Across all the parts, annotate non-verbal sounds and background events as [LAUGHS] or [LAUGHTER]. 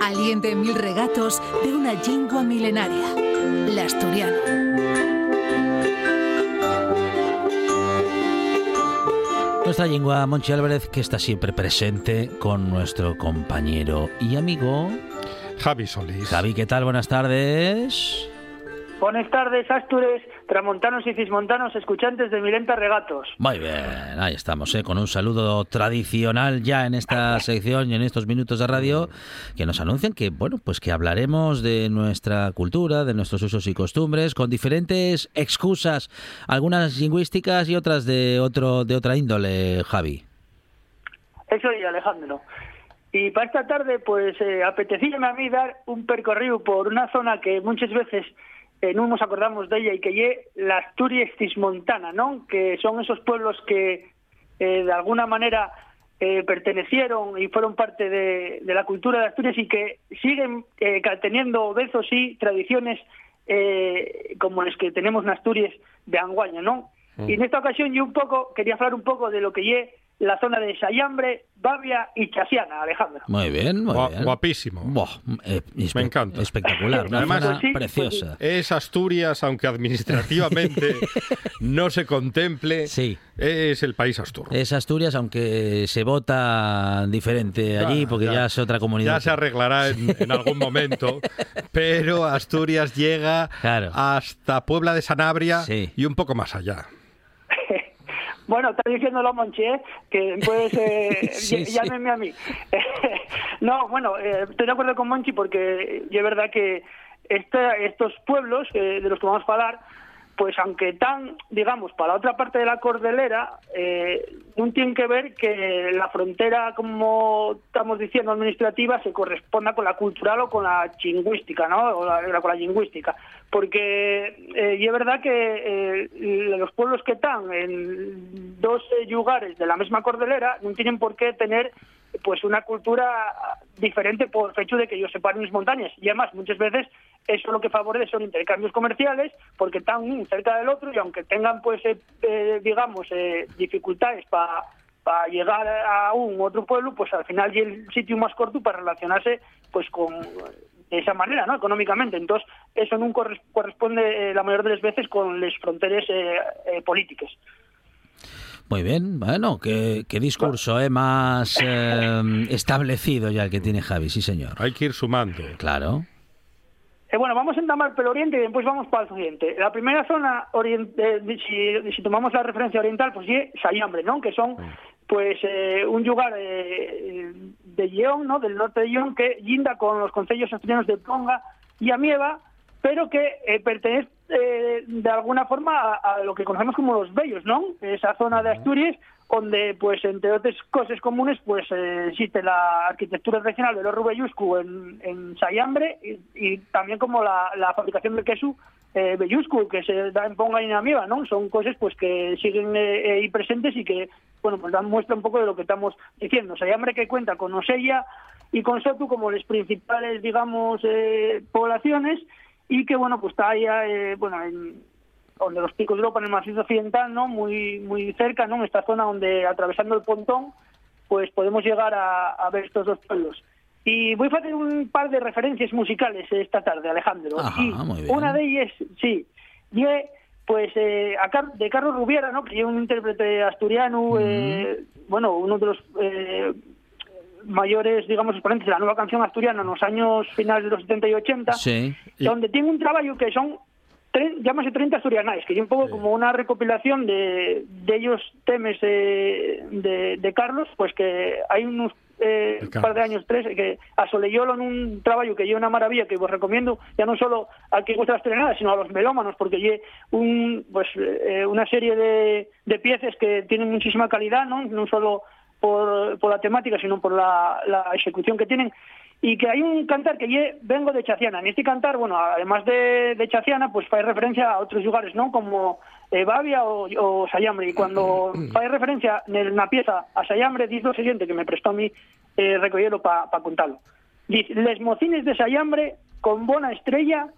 Aliente mil regatos de una lingua milenaria, la asturiana. Nuestra lengua, Monchi Álvarez, que está siempre presente con nuestro compañero y amigo Javi Solís. Javi. ¿Qué tal? Buenas tardes. Buenas tardes, Astures, tramontanos y cismontanos, escuchantes de Milenta Regatos. Muy bien, ahí estamos, ¿eh? con un saludo tradicional ya en esta [LAUGHS] sección y en estos minutos de radio que nos anuncian que, bueno, pues que hablaremos de nuestra cultura, de nuestros usos y costumbres, con diferentes excusas, algunas lingüísticas y otras de otro de otra índole, Javi. Eso y Alejandro. Y para esta tarde, pues eh, apetecíame a mí dar un percorrido por una zona que muchas veces eh, non nos acordamos della e que lle la Asturias cismontana, non? Que son esos pueblos que eh, de alguna manera eh, pertenecieron y fueron parte de, de, la cultura de Asturias y que siguen eh, teniendo besos y tradiciones eh, como las que tenemos en Asturias de Anguaña, ¿no? Mm. Y en esta ocasión yo un poco, quería hablar un poco de lo que lle la zona de Sayambre, Bavia y Chasiana, Alejandro. Muy bien, muy bien. Guapísimo. eh, Me encanta. Espectacular, una Además, zona sí, preciosa. Es Asturias, aunque administrativamente [LAUGHS] no se contemple, Sí. es el país Astur. Es Asturias, aunque se vota diferente allí, Ya, porque ya, ya. es otra comunidad. Ya se arreglará en, en algún momento, [LAUGHS] pero Asturias llega Claro. hasta Puebla de Sanabria Sí. y un poco más allá. Bueno, está diciéndolo Monchi, ¿eh? que pues [LAUGHS] eh, Sí, ll- sí. a mí. [LAUGHS] no, bueno, eh, estoy de acuerdo con Monchi porque es verdad que este- estos pueblos eh, de los que vamos a hablar, pues aunque están, digamos, para la otra parte de la cordillera, eh, no tienen que ver que la frontera, como estamos diciendo, administrativa, se corresponda con la cultural o con la lingüística, ¿no? O la- con la lingüística. Porque eh, y es verdad que eh, los pueblos que están en dos lugares de la misma cordillera no tienen por qué tener pues una cultura diferente por el hecho de que ellos separen las montañas. Y además, muchas veces, eso lo que favorece son intercambios comerciales, porque están uno cerca del otro y aunque tengan, pues, eh, eh, digamos, eh, dificultades para llegar a un otro pueblo, pues al final es el sitio más corto para relacionarse pues con de esa manera, ¿no? Económicamente. Entonces, eso corres- corresponde la mayor de las veces con las fronteras políticas. Muy bien, bueno, qué, qué discurso eh, más eh, establecido ya el que tiene Javi, sí señor. Hay que ir sumando. Claro. Eh, bueno, vamos a entamar por el oriente y después vamos para el occidente. La primera zona, oriente, eh, si, si tomamos la referencia oriental, pues sí, Sayambre, ¿no? Que son, pues, eh, un lugar eh, de León, ¿no? Del norte de León, que linda con los concellos asturianos de Ponga y Amieva, pero que eh, pertenece eh, de alguna forma a, a lo que conocemos como los Bellos, ¿no? Esa zona de Asturias donde, pues, entre otras cosas comunes, pues, eh, existe la arquitectura regional de los Rubelluscu en, en Sayambre y, y también como la, la fabricación de queso eh, Belluscu, que se da en Ponga y en Amieva, ¿no? Son cosas, pues, que siguen ahí presentes y que, bueno, pues dan muestra un poco de lo que estamos diciendo. Sayambre que cuenta con Osella y con Sotu como las principales, digamos, poblaciones y que, bueno, pues está ahí, eh, bueno, en donde los picos de Europa en el macizo occidental, ¿no? Muy muy cerca, ¿no? En esta zona donde atravesando el pontón, pues podemos llegar a, a ver estos dos pueblos. Y voy a hacer un par de referencias musicales esta tarde, Alejandro. Ajá, y una de ellas, sí, y pues eh, a Car- de Carlos Rubiera, ¿no? Que es un intérprete asturiano, eh, bueno, uno de los eh, mayores, digamos, exponentes de la nueva canción asturiana en los años finales de los 70 y 80 Sí. donde tiene un trabajo que son llámase 30 asturianais, que es un poco como una recopilación de, de ellos temes eh, de, de Carlos, pues que hay unos eh, De par de años, tres, que asoleyólo en un trabajo que lleva una maravilla, que os recomiendo, ya no solo al que gusta asturianadas, sino a los melómanos, porque lle un, pues, eh, una serie de, de piezas que tienen muchísima calidad, ¿no? No solo por, por la temática, sino por la, la ejecución que tienen. y que hay un cantar que lle vengo de Chaciana. En este cantar, bueno, además de, de Chaciana, pues fai referencia a outros lugares, non? Como eh, Bavia o, o Sayambre. E cando fai referencia nel, na pieza a Sayambre, dice o seguinte, que me prestou a mí eh, recollelo para pa contalo. Dice, les mocines de Sayambre, con bona estrella,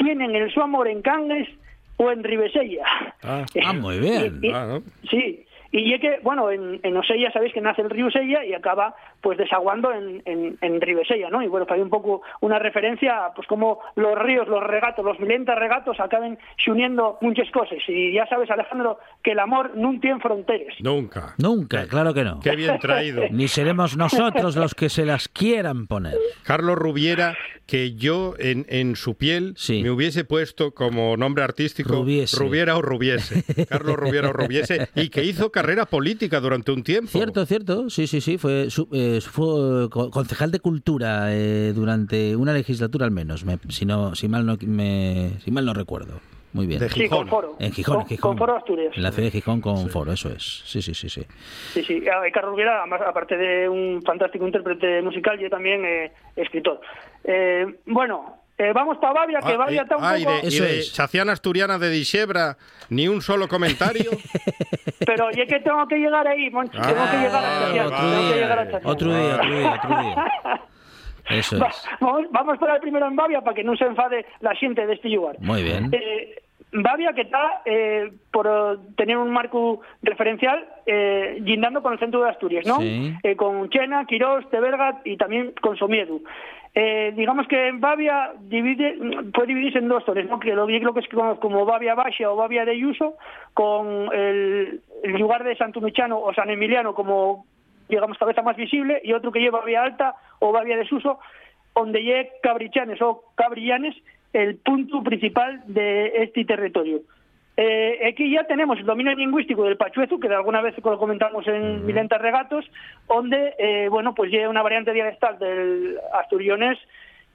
tienen el su amor en Cangues o en Ribesella. Ah. [LAUGHS] Ah, muy bien. Y- y- Ah, ¿no? Sí, y es que, bueno, en, en Osella sabéis que nace el río Sella y acaba pues desaguando en, en, en Ribesella, ¿no? Y bueno, hay un poco una referencia, pues como los ríos, los regatos, los milentas regatos acaben uniendo muchas cosas. Y ya sabes, Alejandro, que el amor no tiene fronteras. Nunca. Nunca, claro que no. Qué bien traído. [LAUGHS] Ni seremos nosotros los que se las quieran poner. Carlos Rubiera, que yo en, en su piel Sí. me hubiese puesto como nombre artístico Rubiese. Rubiera o Rubiese. [LAUGHS] Carlos Rubiera o Rubiese, y que hizo carrera política durante un tiempo. Cierto, cierto, sí, sí, sí, fue, su- eh, fue co- concejal de cultura eh, durante una legislatura al menos, me- si no, si mal no me, si mal no recuerdo. Muy bien. De Sí, con Gijón. foro. En Gijón, con, Gijón. foro Asturias. En la ciudad de Gijón con foro, eso es. Sí, sí, sí, sí. Sí, sí. Eh, Carlos Rubiera, además, aparte de un fantástico intérprete musical, yo también eh, escritor. Eh, bueno, eh, vamos para Bavia, que Ah, Bavia y- está un ah, y poco... de, y Eso de es. Chaciana Asturiana de Dixebra, ni un solo comentario. [LAUGHS] Pero y es que tengo que llegar ahí, Monchi, tengo que llegar a Ah, Chaciana, otro tengo que día, llegar a Chaciana. otro día, otro día, otro día. [LAUGHS] Eso Va- es. vamos, vamos para el primero en Bavia para que no se enfade la gente de este lugar. Muy bien. Eh, Bavia que está eh, por eh, tener un marco referencial eh, guindando con el centro de Asturias, ¿no? Sí. Eh, con Chena, Quirós, Tebergat y también con Somiedu. Eh, digamos que en Bavia puede dividirse en dos zonas, ¿no? Que lo yo creo que es como, como Bavia Baixia o Bavia de Ayuso, con el, lugar de Santo Michano o San Emiliano como digamos cabeza más visible y otro que lleva Bavia Alta o Bavia de Suso, donde llegue Cabrichanes o Cabrillanes el punto principal de este territorio. Eh, aquí ya tenemos el dominio lingüístico del pachuezo, que de alguna vez lo comentamos en Milentas Regatos, donde, eh, bueno, pues lleva una variante dialectal del asturionés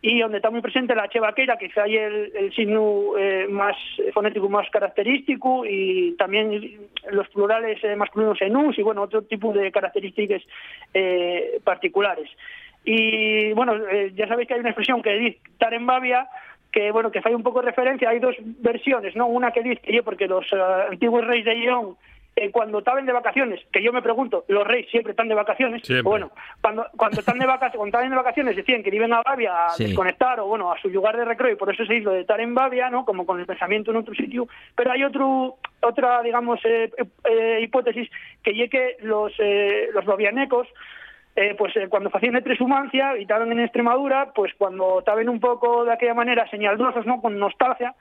y donde está muy presente la chevaqueira, que hay el, el signo eh, más fonético más característico y también los plurales eh, masculinos en us y, bueno, otro tipo de características particulares. Y, bueno, ya sabéis que hay una expresión que dice estar en Bavia, que bueno que fai un pouco de referencia, hai dos versiones, ¿no? Una que dice que porque los eh, antiguos reyes de León eh, cuando estaban de vacaciones, que yo me pregunto, los reyes siempre están de vacaciones, Siempre. bueno, cuando cuando están de vacaciones, cuando estaban de vacaciones decían que iban a Bavia a Sí. desconectar o bueno, a su lugar de recreo y por eso se hizo de estar en Bavia, ¿no? Como con el pensamiento en otro sitio, pero hay otro otra digamos eh, eh, hipótesis que ye que los eh, los bavianecos eh, pues eh, cuando facían de transhumancia y estaban en Extremadura, pues cuando estaban un poco de aquella manera señaldosos, ¿no? Con nostalgia,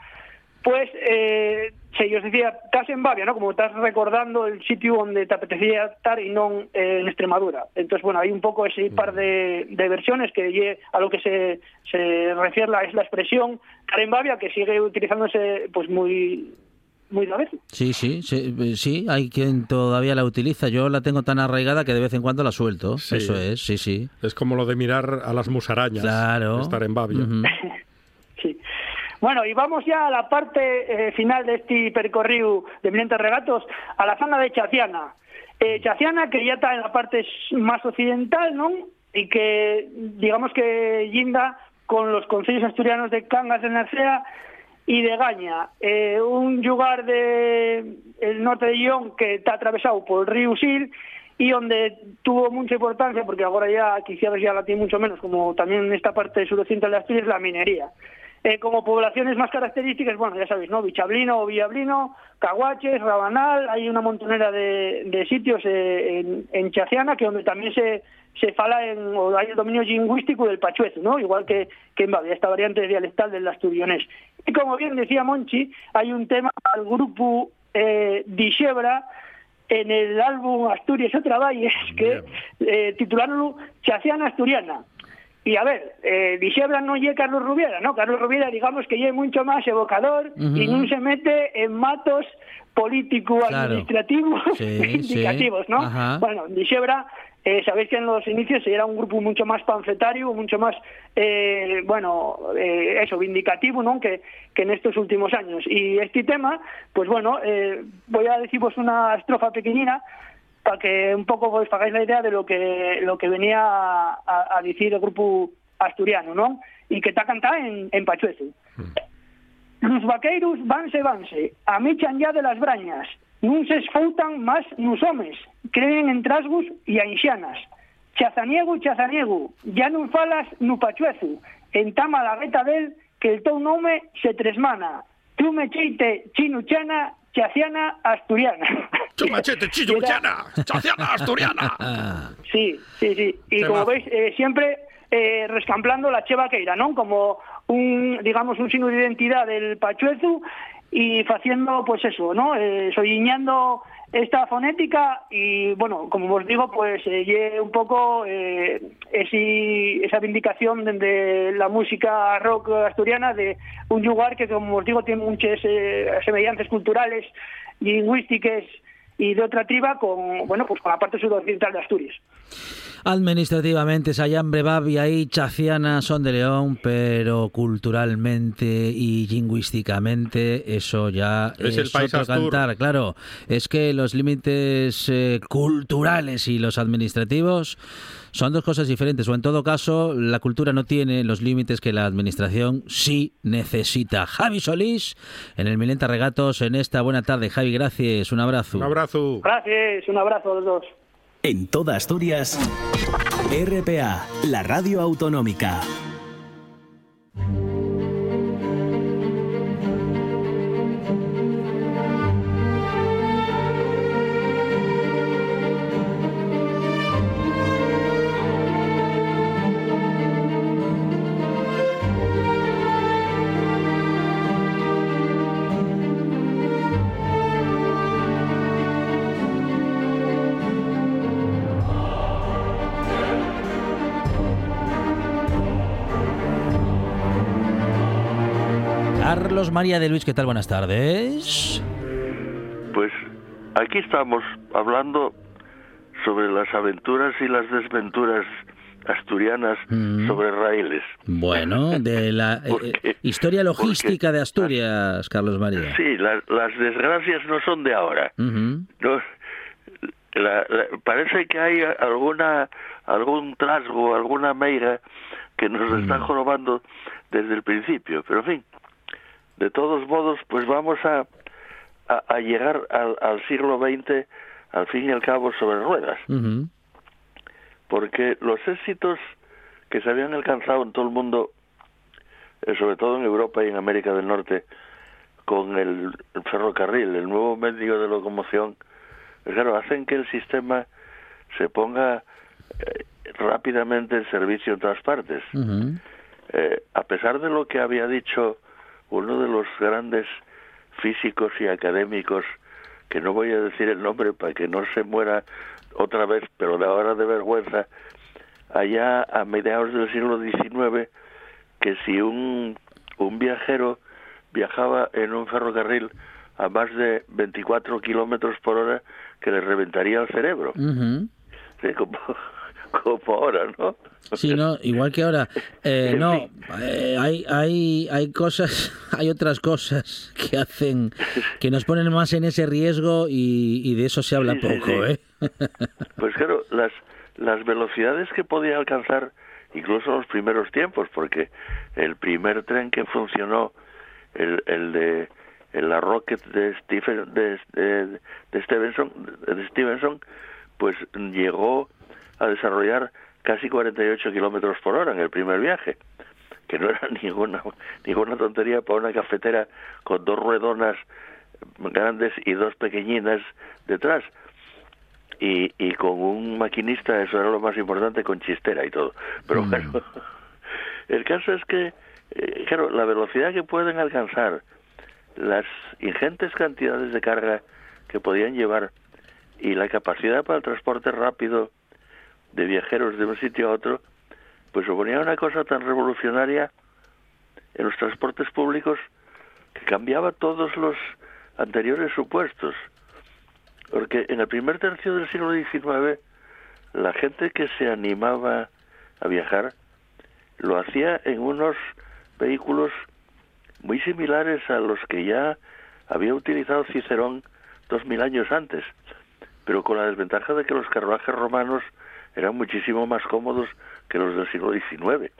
pues eh, se ellos decía, estás en Bavia, ¿no? Como estás recordando el sitio donde te apetecía estar y no eh, en Extremadura. Entonces, bueno, hay un poco ese par de, de versiones que a lo que se, se refiere la, es la expresión estar en Bavia, que sigue utilizándose pues muy muy. Sí, sí, sí, eh, sí, hay quien todavía la utiliza. Yo la tengo tan arraigada que de vez en cuando la suelto. Sí. Eso es, sí, sí. Es como lo de mirar a las musarañas. Claro. Estar en Bavia. Ujú. [LAUGHS] Sí. Bueno, y vamos ya a la parte eh, final de este percorrido de Milentes Regatos, a la zona de Chaciana. Eh, Chaciana, que ya está en la parte más occidental, ¿no? Y que, digamos que linda con los concellos asturianos de Cangas de Narcea y de Gaña. Eh, un lugar de el norte de Lyon que está atravesado por el río Sil y donde tuvo mucha importancia, porque ahora ya quizás ya la tiene mucho menos, como también en esta parte suroccidental de Asturias, la minería. Eh, como poblaciones más características, bueno, ya sabéis, ¿no? Bichablino o Villablino, Caguaches, Rabanal, hay una montonera de, de sitios eh, en, en Chaciana que donde también se, se fala en, o hay el dominio lingüístico del pachuezo, ¿no? Igual que, que en Bavia, esta variante dialectal del asturionés. Y como bien decía Monchi, hay un tema al grupo eh, Dixebra en el álbum Asturias otra Valles, que eh, titularon Chaciana Asturiana. Y a ver, eh, no lle Carlos Rubiera, ¿no? Carlos Rubiera, digamos que lle mucho más evocador y no se mete en matos político Claro. [LAUGHS] Sí, indicativos, sí. ¿no? Ajá. Bueno, Dixebra, eh, sabéis que en los inicios era un grupo mucho más panfletario, mucho más, eh, bueno, eh, eso, vindicativo, ¿no? Que, que en estos últimos años. Y este tema, pues bueno, voy a deciros una estrofa pequeñina para que un poco os hagáis la idea de lo que lo que venía a, a- a decir el grupo asturiano, non? E que está cantada en, en Pachuezo. Los vaqueiros vanse, vanse, a michan ya de las brañas, nun se esfoutan máis nos homes, creen en trasgos e a inxanas. Chazaniego, chazaniego, ya non falas no Pachuezo, entama la reta del que el teu nome se tresmana. Tu me cheite chinuchana, chaciana, asturiana. [LAUGHS] Chumachete, [LAUGHS] chinuchana, chaciana, asturiana. [LAUGHS] Sí, sí, sí. Y como veis, eh, siempre eh, rescamplando la cheva queira, ¿no? Como un, digamos, un signo de identidad del Pachuezu y haciendo, pues eso, ¿no? Eh, soñando esta fonética y, bueno, como os digo, pues eh, un poco eh, ese, esa vindicación de, de, la música rock asturiana de un lugar que, como os digo, tiene muchas eh, semejanzas culturales, lingüísticas y de otra triba con, bueno, pues con la parte sudoccidental de Asturias. Administrativamente, Sayambre, Babia y Chaciana son de León, pero culturalmente y lingüísticamente eso ya es, es el país otro Astur. cantar. Claro, es que los límites eh, culturales y los administrativos son dos cosas diferentes, o en todo caso, la cultura no tiene los límites que la administración sí necesita. Javi Solís, en el Milenta Regatos, en esta buena tarde. Javi, gracias, un abrazo. Un abrazo. Gracias, un abrazo a los dos. En toda Asturias, RPA, la radio autonómica. Carlos María de Luis, ¿qué tal? Buenas tardes. Pues aquí estamos hablando sobre las aventuras y las desventuras asturianas Mm. sobre raíles. Bueno, de la [LAUGHS] eh, ¿Por eh, historia logística Porque- de Asturias, Carlos María. Sí, la- las desgracias no son de ahora. Ujú. No, la- la- parece que hay alguna algún trasgo, alguna meiga que nos está Mm. jorobando desde el principio. Pero en fin, de todos modos, pues vamos a, a, a llegar al, al siglo XX, al fin y al cabo, sobre ruedas. Porque los éxitos que se habían alcanzado en todo el mundo, eh, sobre todo en Europa y en América del Norte, con el, el ferrocarril, el nuevo medio de locomoción, pues claro, hacen que el sistema se ponga eh, rápidamente en servicio en todas partes. Eh, a pesar de lo que había dicho grandes físicos y académicos, que no voy a decir el nombre para que no se muera otra vez, pero de ahora de vergüenza, allá a mediados del siglo XIX, que si un, un viajero viajaba en un ferrocarril a más de 24 kilómetros por hora, que le reventaría el cerebro. Ujú. Sí, como, como ahora, ¿no? Sí, no, igual que ahora. Eh, no, eh, hay, hay, hay cosas, [LAUGHS] hay otras cosas que hacen, que nos ponen más en ese riesgo y, y de eso se habla Sí, poco, sí. ¿eh? [LAUGHS] Pues claro, las, las velocidades que podía alcanzar incluso en los primeros tiempos, porque el primer tren que funcionó, el, el de la Rocket de, Stephen, de, de, de Stevenson, de Stevenson, pues llegó a desarrollar casi 48 kilómetros por hora en el primer viaje, que no era [LAUGHS] ninguna ninguna tontería para una cafetera con dos ruedonas grandes y dos pequeñinas detrás y, y con un maquinista, eso era lo más importante, con chistera y todo. Pero Mm. bueno, [LAUGHS] el caso es que, eh, claro, la velocidad que pueden alcanzar, las ingentes cantidades de carga que podían llevar y la capacidad para el transporte rápido de viajeros de un sitio a otro, pues suponía una cosa tan revolucionaria en los transportes públicos que cambiaba todos los anteriores supuestos. Porque en el primer tercio del siglo XIX, la gente que se animaba a viajar lo hacía en unos vehículos muy similares a los que ya había utilizado Cicerón dos mil años antes, pero con la desventaja de que los carruajes romanos eran muchísimo más cómodos que los del siglo XIX.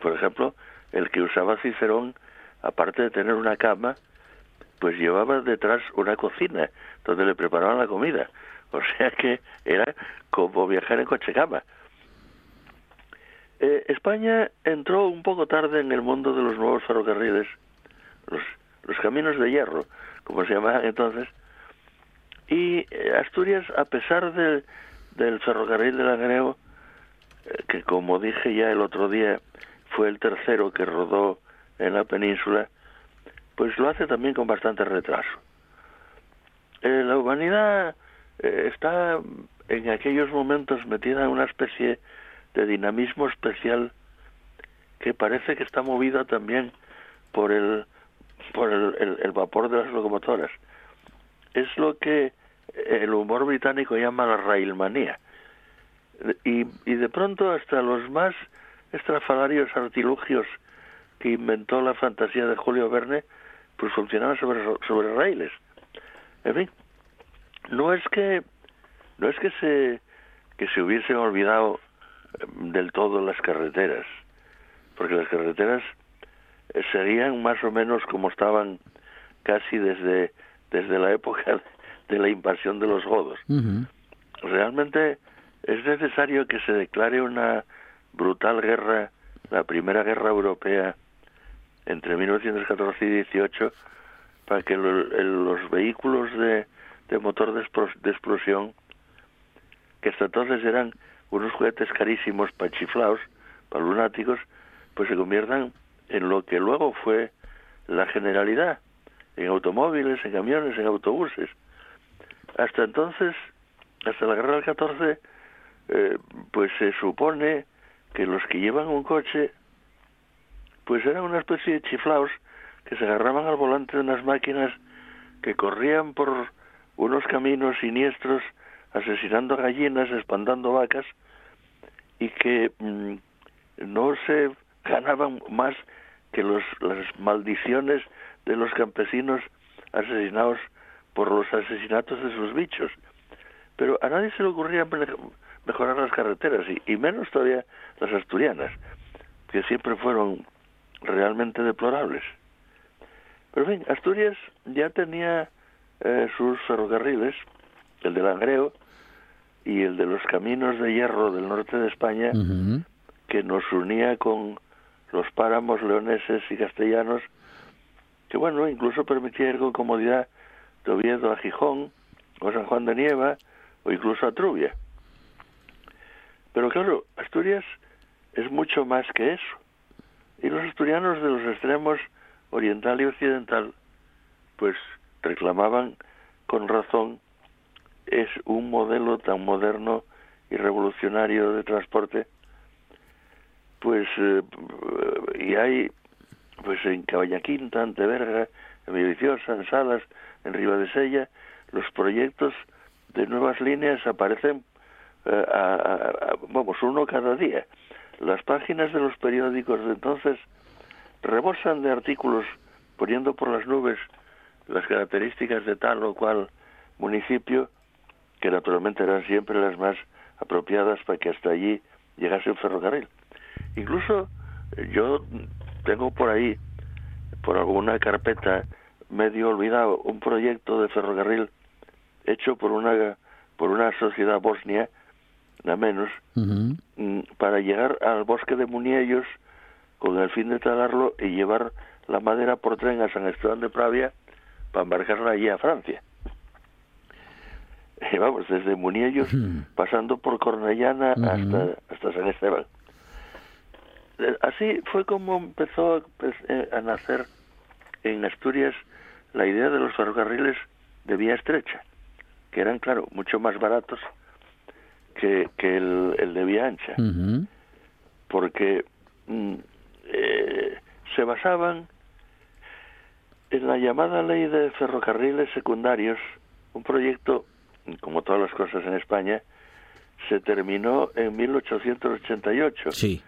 por ejemplo, el que usaba Cicerón, aparte de tener una cama, pues llevaba detrás una cocina donde le preparaban la comida. [LAUGHS] O sea que era como viajar en coche cama. Eh, España entró un poco tarde en el mundo de los nuevos ferrocarriles, los, los caminos de hierro, como se llamaban entonces, y eh, Asturias, a pesar de, del ferrocarril de Langreo, eh, que como dije ya el otro día, fue el tercero que rodó en la península, pues lo hace también con bastante retraso. Eh, la humanidad eh, está en aquellos momentos metida en una especie de dinamismo especial que parece que está movida también por el por el, el, vapor de las locomotoras. Es lo que el humor británico llama la railmanía. Y, y de pronto hasta los más estrafalarios artilugios que inventó la fantasía de Julio Verne, pues funcionaban sobre, sobre raíles. En fin, no es que no es que se que se hubiesen olvidado del todo las carreteras, porque las carreteras serían más o menos como estaban casi desde desde la época de la invasión de los godos. Realmente es necesario que se declare una brutal guerra, la primera guerra europea entre 1914 y 18, para que los vehículos de, de motor de, explosión, que hasta entonces eran unos juguetes carísimos para chiflaos, para lunáticos, pues se conviertan en lo que luego fue la generalidad, en automóviles, en camiones, en autobuses. Hasta entonces, hasta la guerra del 14, eh, pues se supone que los que llevan un coche, pues eran una especie de chiflaos que se agarraban al volante de unas máquinas que corrían por unos caminos siniestros, asesinando gallinas, espantando vacas, y que mm, no se ganaban más que los, las maldiciones de los campesinos asesinados por los asesinatos de sus bichos. Pero a nadie se le ocurría mejorar las carreteras y, menos todavía las asturianas, que siempre fueron realmente deplorables. Pero bien, Asturias ya tenía eh, sus ferrocarriles, el de Langreo y el de los caminos de hierro del norte de España, que nos unía con los páramos leoneses y castellanos, que bueno, incluso permitía ir con comodidad de Oviedo a Gijón, o San Juan de Nieva, o incluso a Trubia. Pero claro, Asturias es mucho más que eso. Y los asturianos de los extremos oriental y occidental, pues reclamaban con razón es un modelo tan moderno y revolucionario de transporte, pues eh, y hay pues en Cabañaquinta, en Teberga, en Villaviciosa, en Salas, en Ribadesella, los proyectos de nuevas líneas aparecen eh, vamos, uno cada día. Las páginas de los periódicos de entonces rebosan de artículos poniendo por las nubes las características de tal o cual municipio, que naturalmente eran siempre las más apropiadas para que hasta allí llegase un ferrocarril. Incluso eh, yo tengo por ahí, por alguna carpeta medio olvidado, un proyecto de ferrocarril hecho por una por una sociedad bosnia nada menos, mm, para llegar al bosque de Muniellos con el fin de talarlo y llevar la madera por tren a San Esteban de Pravia para embarcarla allí a Francia. Y [LAUGHS] vamos, desde Muniellos, pasando por Cornellana hasta, hasta San Esteban. Eh, así fue como empezó pues, eh, a nacer en Asturias la idea de los ferrocarriles de vía estrecha, que eran, claro, mucho más baratos que, que el, el, de vía ancha, porque mm, eh, se basaban en la llamada ley de ferrocarriles secundarios, un proyecto, como todas las cosas en España, se terminó en 1888, sí.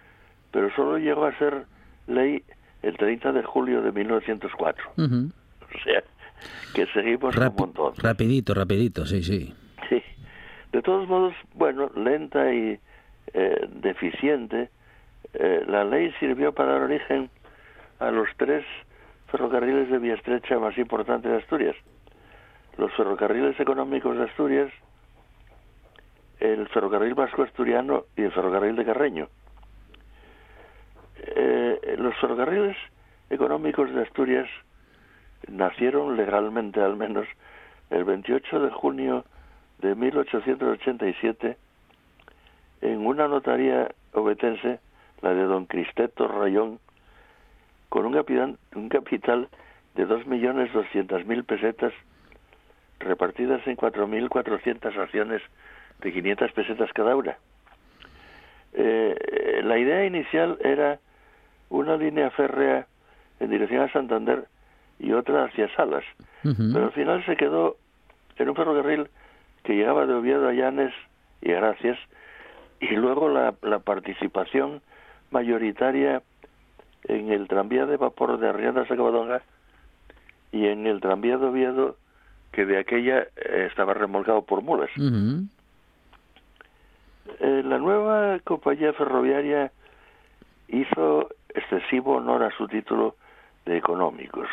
pero solo llegó a ser ley el 30 de julio de 1904. O sea, que seguimos un montón. Rapidito, rapidito, sí, sí. De todos modos, bueno, lenta y eh, deficiente, Eh, la ley sirvió para dar origen a los tres ferrocarriles de vía estrecha más importantes de Asturias. Los ferrocarriles económicos de Asturias, el ferrocarril vasco asturiano y el ferrocarril de Carreño. Eh, los ferrocarriles económicos de Asturias nacieron legalmente al menos el 28 de junio de 1887 en una notaría obetense, la de don Cristeto Rayón, con un capital, un capital de 2.200.000 pesetas repartidas en 4.400 acciones de 500 pesetas cada una. Eh, la idea inicial era una línea férrea en dirección a Santander y otra hacia Salas, pero al final se quedó en un ferrocarril que llegaba de Oviedo a Llanes y Gracias, y luego la, la participación mayoritaria en el tranvía de vapor de Arriadas a Covadonga y en el tranvía de Oviedo que de aquella eh, estaba remolcado por mulas. Eh, la nueva compañía ferroviaria hizo excesivo honor a su título de económicos,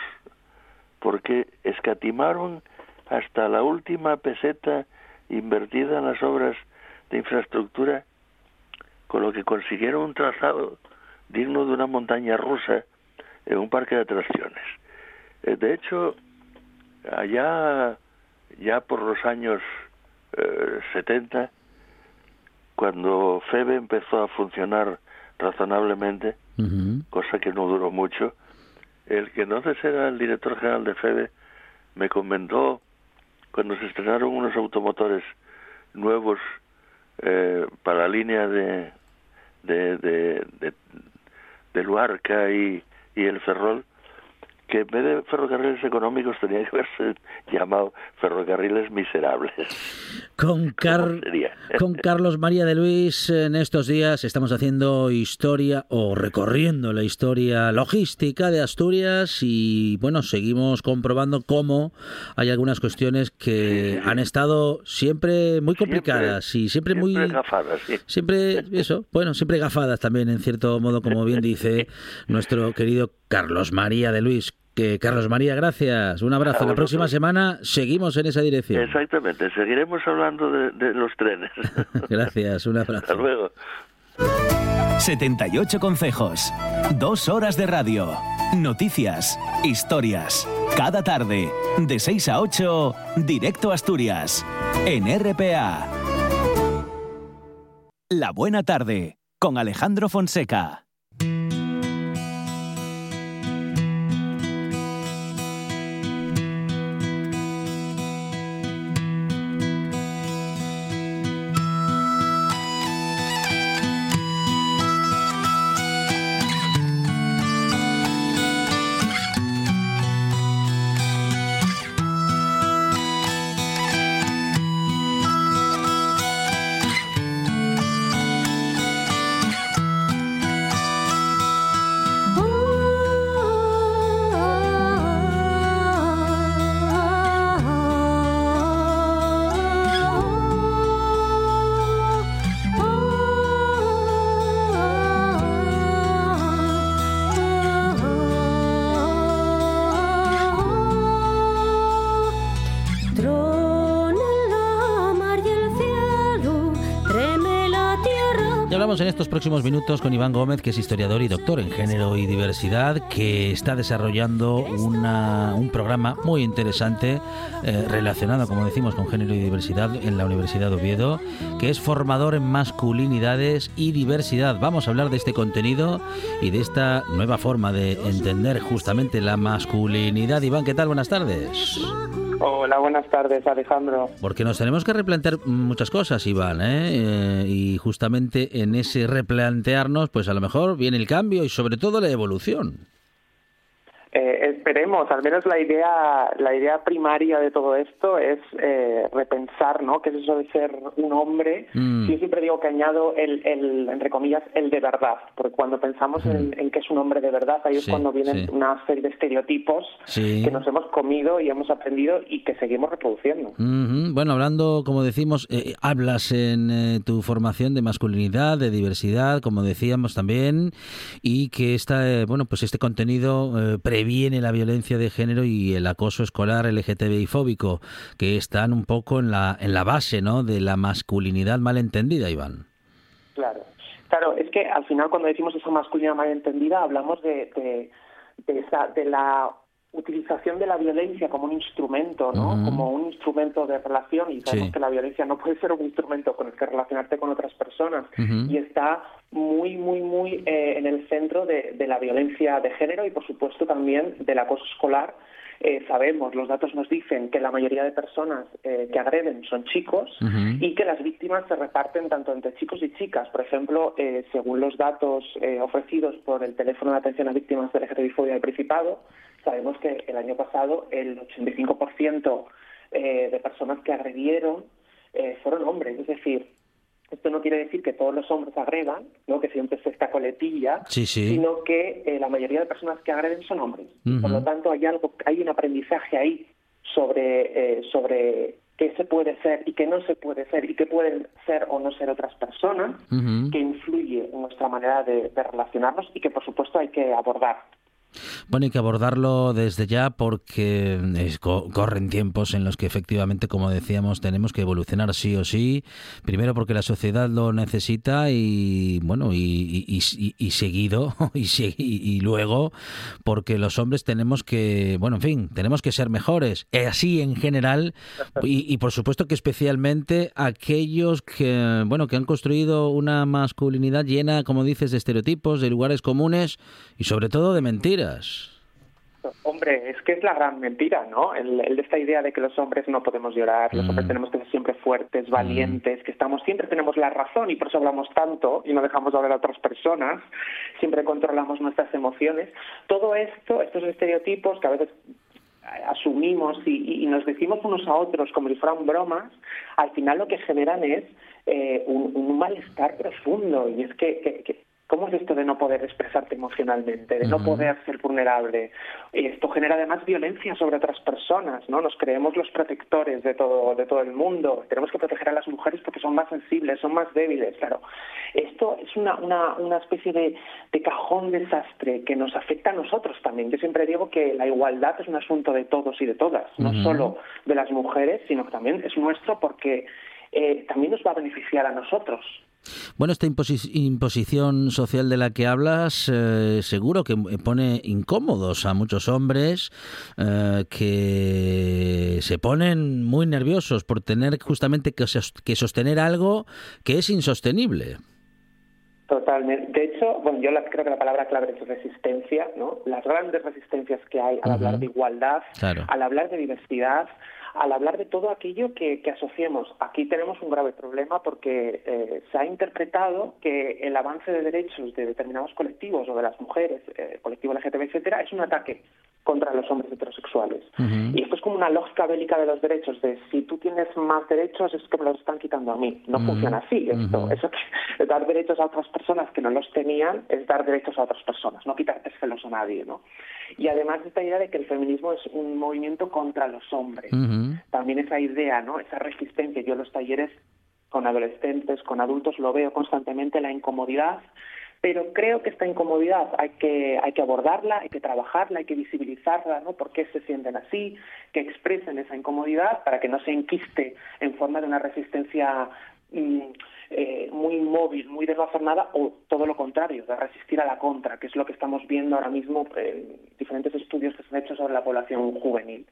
porque escatimaron hasta la última peseta invertida en las obras de infraestructura, con lo que consiguieron un trazado digno de una montaña rusa en un parque de atracciones. Eh, de hecho, allá ya por los años 70, eh, cuando FEBE empezó a funcionar razonablemente, cosa que no duró mucho, el que entonces era el director general de FEBE me comentó cuando se estrenaron unos automotores nuevos eh, para la línea de de, de, de, Luarca y, y el Ferrol, que en vez de ferrocarriles económicos tenía que haberse [LAUGHS] llamado ferrocarriles miserables. Con, [LAUGHS] con [LAUGHS] Carlos María de Luis, en estos días estamos haciendo historia o recorriendo la historia logística de Asturias y bueno, seguimos comprobando cómo hay algunas cuestiones que han estado siempre muy complicadas y siempre, muy gafadas. Siempre eso, bueno, siempre gafadas también en cierto modo, como bien dice nuestro querido Carlos María de Luis. Que Carlos María, gracias. Un abrazo. La próxima semana seguimos en esa dirección. Exactamente, seguiremos hablando de, los trenes. [LAUGHS] gracias, un abrazo. Hasta luego. 78 consejos, dos horas de radio, noticias, historias. Cada tarde, de 6 a 8, directo a Asturias, en RPA. La buena tarde, con Alejandro Fonseca. Estos próximos minutos con Iván Gómez, que es historiador y doctor en género y diversidad, que está desarrollando un programa muy interesante eh, relacionado, como decimos, con género y diversidad en la Universidad de Oviedo, que es formador en masculinidades y diversidad. Vamos a hablar de este contenido y de esta nueva forma de entender justamente la masculinidad. Iván, ¿qué tal? Buenas tardes. Hola, buenas tardes, Alejandro. Porque nos tenemos que replantear muchas cosas, Iván, ¿eh? ¿eh? y justamente en ese replantearnos, pues a lo mejor viene el cambio y sobre todo la evolución. Eh, esperemos, al menos la idea, la idea primaria de todo esto es eh, repensar, ¿no? ¿Qué es eso de ser un hombre? Mm. Yo siempre digo que añado el, el, entre comillas, el de verdad, porque cuando pensamos en, en que es un hombre de verdad, ahí es Mm. Sí, cuando vienen sí. una serie de estereotipos Sí. que nos hemos comido y hemos aprendido y que seguimos reproduciendo. Ujú. Bueno, hablando, como decimos, eh, hablas en eh, tu formación de masculinidad, de diversidad, como decíamos también, y que esta, eh, bueno, pues este contenido eh, previene la violencia de género y el acoso escolar LGTBI fóbico, que están un poco en la en la base, ¿no? De la masculinidad malentendida, Iván. Claro, claro, es que al final cuando decimos esa masculinidad malentendida hablamos de, de, esa, de la utilización de la violencia como un instrumento, ¿no? Como un instrumento de relación y sabemos Sí. que la violencia no puede ser un instrumento con el que relacionarte con otras personas y está muy, muy, muy eh, en el centro de, de la violencia de género y por supuesto también del acoso escolar. Eh, sabemos, los datos nos dicen que la mayoría de personas eh, que agreden son chicos y que las víctimas se reparten tanto entre chicos y chicas. Por ejemplo, eh, según los datos eh, ofrecidos por el teléfono de atención a víctimas de LGTBI-fobia del Principado, sabemos que el año pasado el 85% eh, de personas que agredieron eh, fueron hombres. Es decir, esto no quiere decir que todos los hombres agredan, ¿no? que siempre es esta coletilla, Sí, sí. sino que eh, la mayoría de personas que agreden son hombres. Por lo tanto, hay algo, hay un aprendizaje ahí sobre, eh, sobre qué se puede ser y qué no se puede ser y qué pueden ser o no ser otras personas, que influye en nuestra manera de, de relacionarnos y que, por supuesto, hay que abordar. Bueno, hay que abordarlo desde ya porque co- corren tiempos en los que efectivamente, como decíamos, tenemos que evolucionar sí o sí. Primero porque la sociedad lo necesita y bueno y, y- seguido [LAUGHS] y, luego porque los hombres tenemos que bueno en fin tenemos que ser mejores Eh, así en general y por supuesto que especialmente aquellos que bueno que han construido una masculinidad llena como dices de estereotipos de lugares comunes y sobre todo de mentiras. Hombre, es que es la gran mentira, ¿no? El, el de esta idea de que los hombres no podemos llorar, los Mm. hombres tenemos que ser siempre fuertes, valientes, que estamos siempre tenemos la razón y por eso hablamos tanto y no dejamos de hablar a otras personas, siempre controlamos nuestras emociones. Todo esto, estos estereotipos que a veces asumimos y, y nos decimos unos a otros como si fueran bromas, al final lo que generan es eh, un, un malestar profundo y es que, que- que- ¿Cómo es esto de no poder expresarte emocionalmente, de no poder ser vulnerable? Y Esto genera además violencia sobre otras personas, ¿no? Nos creemos los protectores de todo, de todo el mundo. Tenemos que proteger a las mujeres porque son más sensibles, son más débiles, claro. Esto es una, una, una especie de, de cajón desastre que nos afecta a nosotros también. Yo siempre digo que la igualdad es un asunto de todos y de todas, no solo de las mujeres, sino que también es nuestro porque eh, también nos va a beneficiar a nosotros. Bueno, esta imposi- imposición social de la que hablas eh, seguro que pone incómodos a muchos hombres eh, que se ponen muy nerviosos por tener justamente que, sos- que sostener algo que es insostenible. Totalmente. De hecho, bueno, yo la- creo que la palabra clave es resistencia, ¿no? Las grandes resistencias que hay al hablar de igualdad, Claro. al hablar de diversidad, al hablar de todo aquello que, que asociemos. Aquí tenemos un grave problema porque eh, se ha interpretado que el avance de derechos de determinados colectivos o de las mujeres, eh, colectivo LGTB, etcétera, es un ataque contra los hombres heterosexuales. Y esto es como una lógica bélica de los derechos, de si tú tienes más derechos es que me los están quitando a mí. No funciona así esto. Eso que dar derechos a otras personas que no los tenían es dar derechos a otras personas, no quitárteselos a nadie, ¿no? Y además esta idea de que el feminismo es un movimiento contra los hombres. También esa idea, ¿no? Esa resistencia. Yo en los talleres con adolescentes, con adultos, lo veo constantemente, la incomodidad pero creo que esta incomodidad hay que, hay que abordarla, hay que trabajarla, hay que visibilizarla, ¿no? ¿Por qué se sienten así? Que expresen esa incomodidad para que no se enquiste en forma de una resistencia mm, eh, muy inmóvil, muy de no hacer nada, o todo lo contrario, de resistir a la contra, que es lo que estamos viendo ahora mismo en diferentes estudios que se han hecho sobre la población juvenil.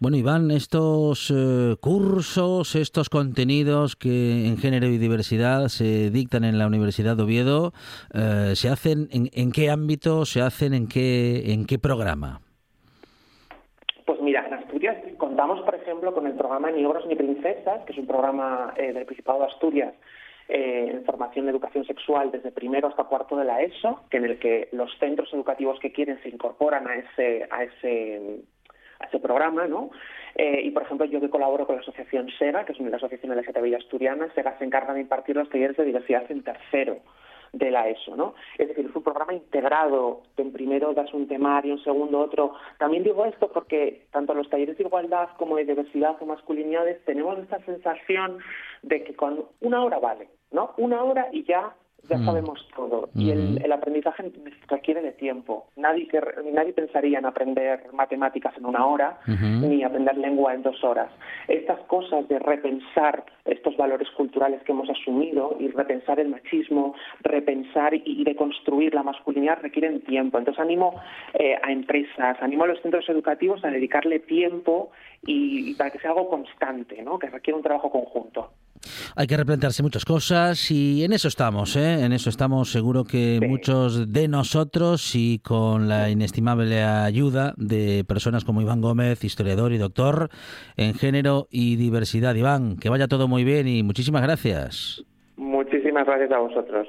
Bueno, Iván, estos eh, cursos, estos contenidos que en género y diversidad se dictan en la Universidad de Oviedo, eh, ¿se hacen en, en qué ámbito, se hacen en qué, en qué programa? Pues mira, en Asturias contamos, por ejemplo, con el programa Ni ogros ni princesas, que es un programa eh, del Principado de Asturias eh, en formación de educación sexual desde primero hasta cuarto de la ESO, que en el que los centros educativos que quieren se incorporan a ese, a ese, a ese programa, ¿no? Eh, y, por ejemplo, yo que colaboro con la asociación SEGA, que es una asociación LGTBI asturiana, SEGA se encarga de impartir los talleres de diversidad en tercero de la ESO, ¿no? Es decir, es un programa integrado, en primero das un temario, en segundo otro. También digo esto porque tanto los talleres de igualdad como de diversidad o masculinidades tenemos esta sensación de que con una hora vale, ¿no? Una hora y ya ya mm. sabemos todo. Y el, el, aprendizaje requiere de tiempo. Nadie, que, nadie pensaría en aprender matemáticas en una hora, ni aprender lengua en dos horas. Estas cosas de repensar estos valores culturales que hemos asumido y repensar el machismo, repensar y deconstruir la masculinidad requieren tiempo. Entonces animo eh, a empresas, animo a los centros educativos a dedicarle tiempo y, y para que sea algo constante, ¿no? que requiere un trabajo conjunto. Hay que replantearse muchas cosas y en eso estamos, ¿eh? en eso estamos seguro que muchos de nosotros y con la inestimable ayuda de personas como Iván Gómez, historiador y doctor en género y diversidad. Iván, que vaya todo muy bien y muchísimas gracias. Muchísimas gracias a vosotros.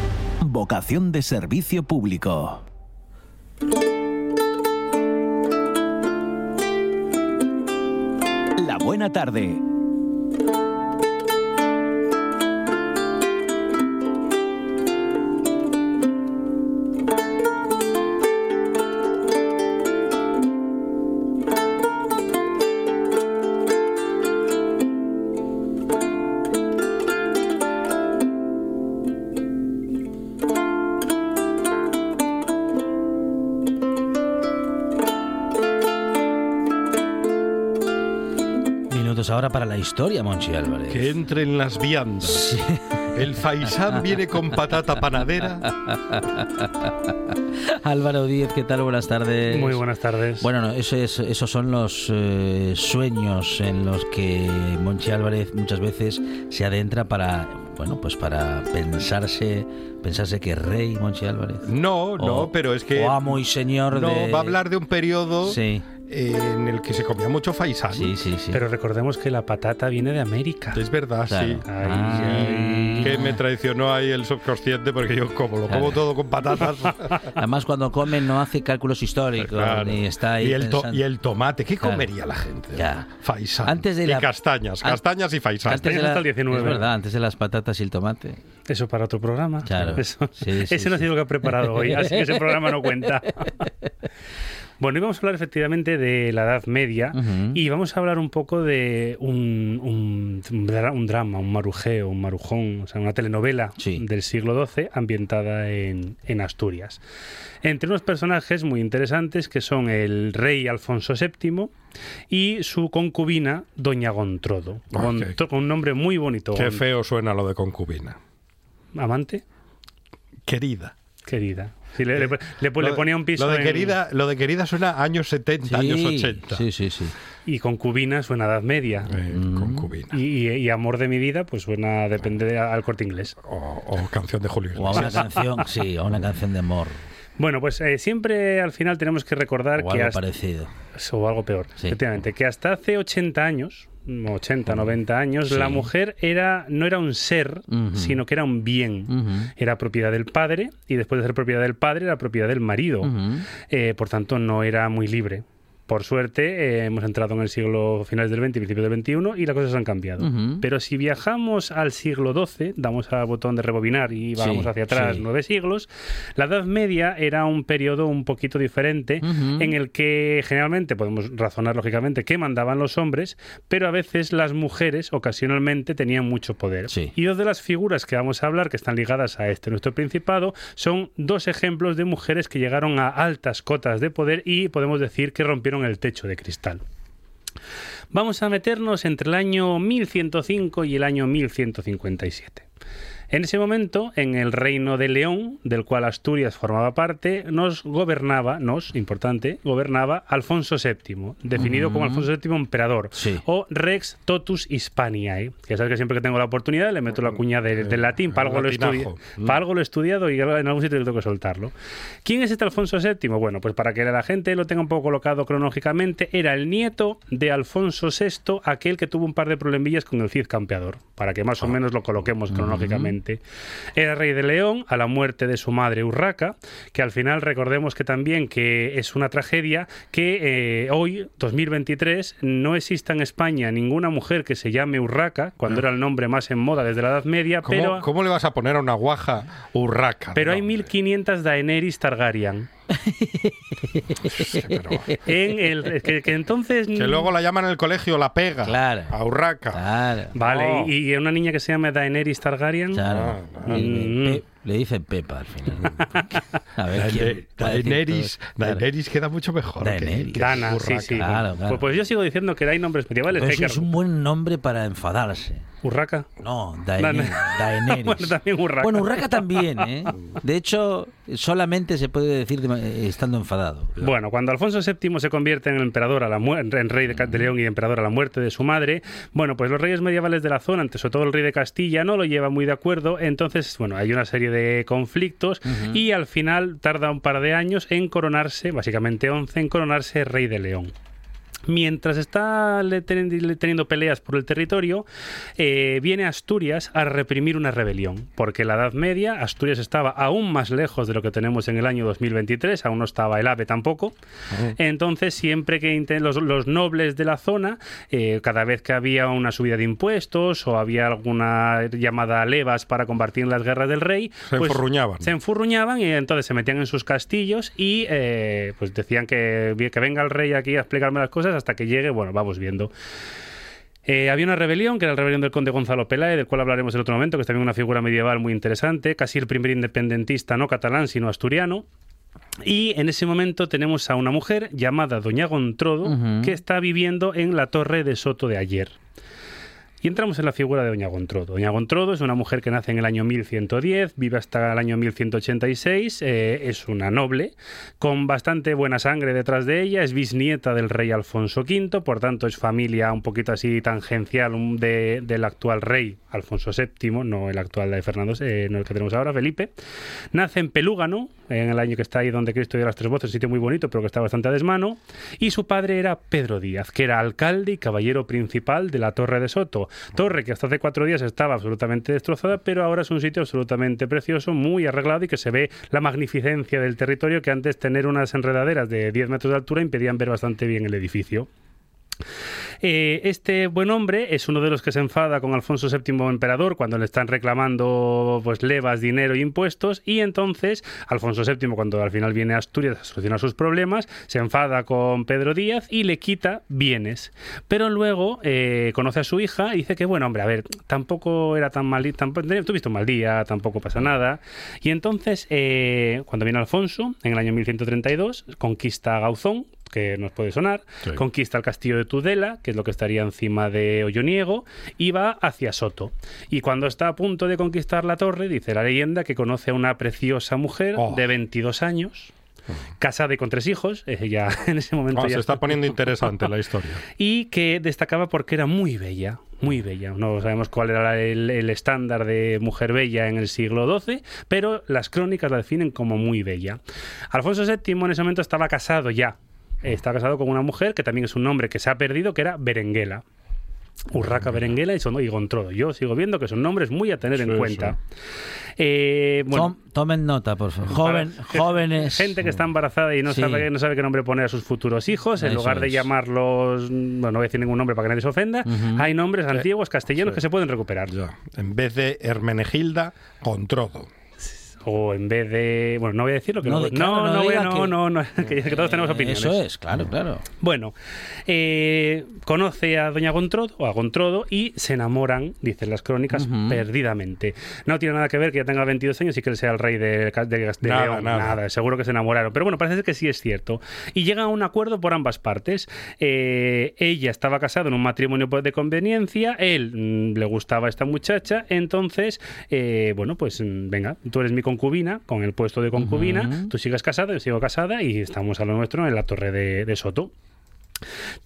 Vocación de servicio público. La buena tarde ahora para la historia, Monchi Álvarez. Que entren las viandas. El faisán viene con patata panadera. [LAUGHS] Álvaro Díez, ¿qué tal? Buenas tardes. Muy buenas tardes. Bueno, no, eso es, esos son los eh, sueños en los que Monchi Álvarez muchas veces se adentra para, bueno, pues para pensarse, pensarse que rey Monchi Álvarez. No, no, pero es que. O amo y señor no, de. va a hablar de un periodo. Sí en el que se comía mucho faisán. Sí, sí, sí. Pero recordemos que la patata viene de América. Es verdad, sí. Que me traicionó ahí el subconsciente porque yo como lo como todo con patatas. [LAUGHS] Además, cuando comen no hace cálculos históricos ni está ahí. Y el, y el tomate, ¿qué comería la gente? Ya. Faisán. Antes de y castañas, castañas y faisán. Antes de hasta el 19. Es verdad, antes de las patatas y el tomate. Eso para otro programa. Claro. [LAUGHS] Eso, ese no ha sido lo que ha preparado hoy, así que ese programa no cuenta. [LAUGHS] Bueno, y vamos a hablar efectivamente de la Edad Media y vamos a hablar un poco de un, un, drama, un marujeo, un marujón, sea, una telenovela del siglo XII ambientada en, en, Asturias. Entre unos personajes muy interesantes que son el rey Alfonso VII y su concubina, Doña Gontrodo, con, un nombre muy bonito. Qué feo suena lo de concubina. ¿Amante? Querida. Querida. Le, ponía un piso. Lo de, querida, lo de querida suena años 70, años 80. Sí, sí, sí. Y concubina suena Edad Media. Eh, mm. Concubina. Y, Amor de mi vida, pues suena, depende al corte inglés. O, canción de Julio O una canción, [LAUGHS] sí, o una canción de amor. Bueno, pues eh, siempre al final tenemos que recordar o que. Algo parecido. O algo peor, efectivamente. Que hasta hace 80 años, 80, 90 años, la mujer era no era un ser, sino que era un bien. Era propiedad del padre y después de ser propiedad del padre era propiedad del marido. Eh, por tanto, no era muy libre por suerte, eh, hemos entrado en el siglo finales del 20 y principios del 21 y las cosas han cambiado. Pero si viajamos al siglo XII, damos al botón de rebobinar y vamos hacia atrás nueve siglos, la Edad Media era un periodo un poquito diferente en el que generalmente podemos razonar lógicamente que mandaban los hombres, pero a veces las mujeres ocasionalmente tenían mucho poder. Y dos de las figuras que vamos a hablar, que están ligadas a este nuestro principado, son dos ejemplos de mujeres que llegaron a altas cotas de poder y podemos decir que rompieron el techo de cristal. Vamos a meternos entre el año 1105 y el año 1157. En ese momento, en el reino de León, del cual Asturias formaba parte, nos gobernaba, nos, importante, gobernaba Alfonso VII, definido como Alfonso VII emperador, o Rex Totus Hispaniae, que sabes que siempre que tengo la oportunidad le meto la cuña del de latín, para algo, lo para algo lo he estudiado y en algún sitio tengo que soltarlo. ¿Quién es este Alfonso VII? Bueno, pues para que la gente lo tenga un poco colocado cronológicamente, era el nieto de Alfonso VI, aquel que tuvo un par de problemillas con el Cid Campeador, para que más o ah. menos lo coloquemos cronológicamente. Era rey de León a la muerte de su madre Urraca, que al final recordemos que también que es una tragedia que eh, hoy, 2023, no exista en España ninguna mujer que se llame Urraca, cuando era el nombre más en moda desde la Edad Media. ¿Cómo, pero, ¿cómo le vas a poner a una guaja Urraca? Pero hay 1500 Daenerys Targaryen. En el, que, entonces que luego la llaman en el colegio la pega claro, a Urraca vale y, una niña que se llama Daenerys Targaryen claro. Ah, le dicen Pepa al final. A ver, Daenerys, Daenerys queda mucho mejor. Daenerys. Dana, sí, sí. Claro, claro. Pues, pues, yo sigo diciendo que hay nombres medievales. eso es un buen nombre para enfadarse. ¿Urraca? No, Daenerys. [LAUGHS] bueno, también Urraca. Bueno, Urraca también, ¿eh? De hecho, solamente se puede decir estando enfadado. Bueno, cuando Alfonso VII se convierte en emperador a la en rey de, de, León y emperador a la muerte de su madre, bueno, pues los reyes medievales de la zona, sobre todo el rey de Castilla, no lo lleva muy de acuerdo. Entonces, bueno, hay una serie de conflictos y al final tarda un par de años en coronarse, básicamente 11, en coronarse rey de León. Mientras está teniendo peleas por el territorio, eh, viene Asturias a reprimir una rebelión, porque en la Edad Media Asturias estaba aún más lejos de lo que tenemos en el año 2023, aún no estaba el AVE tampoco. Entonces, siempre que los, los, nobles de la zona, eh, cada vez que había una subida de impuestos o había alguna llamada levas para combatir en las guerras del rey, se pues, enfurruñaban. Se enfurruñaban y entonces se metían en sus castillos y eh, pues decían que, que venga el rey aquí a explicarme las cosas hasta que llegue, bueno, vamos viendo. Eh, había una rebelión, que era la rebelión del conde Gonzalo Peláez, del cual hablaremos en otro momento, que es también una figura medieval muy interesante, casi el primer independentista no catalán, sino asturiano. Y en ese momento tenemos a una mujer llamada Doña Gontrodo, que está viviendo en la torre de Soto de ayer. Y entramos en la figura de Doña Gontrodo. Doña Gontrodo es una mujer que nace en el año 1110, vive hasta el año 1186, eh, es una noble, con bastante buena sangre detrás de ella, es bisnieta del rey Alfonso V, por tanto es familia un poquito así tangencial del actual rey Alfonso VII, no el actual de Fernando, eh, no el que tenemos ahora, Felipe. Nace en Pelúgano, en el año que está ahí donde Cristo dio las tres voces, un sitio muy bonito, pero que está bastante a desmano, y su padre era Pedro Díaz, que era alcalde y caballero principal de la Torre de Soto, Torre que hasta hace cuatro días estaba absolutamente destrozada, pero ahora es un sitio absolutamente precioso, muy arreglado y que se ve la magnificencia del territorio que antes tener unas enredaderas de 10 metros de altura impedían ver bastante bien el edificio. Eh, este buen hombre es uno de los que se enfada con Alfonso VII emperador cuando le están reclamando pues levas, dinero e impuestos y entonces Alfonso VII cuando al final viene a Asturias a solucionar sus problemas se enfada con Pedro Díaz y le quita bienes. Pero luego eh, conoce a su hija y dice que bueno hombre, a ver, tampoco era tan mal, tampoco, tuviste un mal día, tampoco pasa nada. Y entonces eh, cuando viene Alfonso en el año 1132 conquista a Gauzón que nos puede sonar, conquista el castillo de Tudela, que es lo que estaría encima de Olloniego, y va hacia Soto. Y cuando está a punto de conquistar la torre, dice la leyenda que conoce a una preciosa mujer oh. de 22 años, casada y con tres hijos, [LAUGHS] ya en ese momento... Oh, se está poniendo [LAUGHS] interesante la historia. Y que destacaba porque era muy bella, muy bella. No sabemos cuál era el, el, estándar de mujer bella en el siglo XII, pero las crónicas la definen como muy bella. Alfonso VII en ese momento estaba casado ya está casado con una mujer que también es un nombre que se ha perdido, que era Berenguela. Urraca Berenguela y, son, y Gontrodo. Yo sigo viendo que son nombres muy a tener en cuenta. Eh, tomen nota, por favor. Joven, [LAUGHS] jóvenes. Gente que está embarazada y no, sabe, no sabe qué nombre poner a sus futuros hijos, en lugar de llamarlos, bueno, no voy a decir ningún nombre para que nadie se ofenda, hay nombres antiguos castellanos que se pueden recuperar. En vez de Hermenegilda, Gontrodo. O en vez de... Bueno, no voy a decir lo que... No, no, de- claro, no, no no, diga no, que- no, no, que, [LAUGHS] que todos tenemos Eh, opiniones. Eso es, claro, claro. Bueno, eh, conoce a Doña Gontrodo, o a Gontrodo, y se enamoran, dicen las crónicas, perdidamente. No tiene nada que ver que ya tenga 22 años y que él sea el rey de, de, de Nada, León. nada. seguro que se enamoraron. Pero bueno, parece que sí es cierto. Y llegan a un acuerdo por ambas partes. Eh, ella estaba casada en un matrimonio pues, de conveniencia, él mm, le gustaba a esta muchacha, entonces, eh, bueno, pues mm, venga, tú eres mi concubina, con el puesto de concubina, tú sigas casada, yo sigo casada y estamos a lo nuestro en la torre de, de Soto.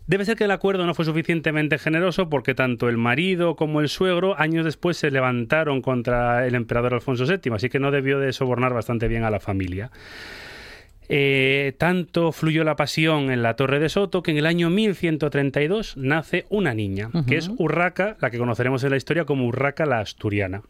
Debe ser que el acuerdo no fue suficientemente generoso porque tanto el marido como el suegro años después se levantaron contra el emperador Alfonso VII, así que no debió de sobornar bastante bien a la familia. Eh, tanto fluyó la pasión en la Torre de Soto que en el año 1132 nace una niña, que es Urraca, la que conoceremos en la historia como Urraca la Asturiana.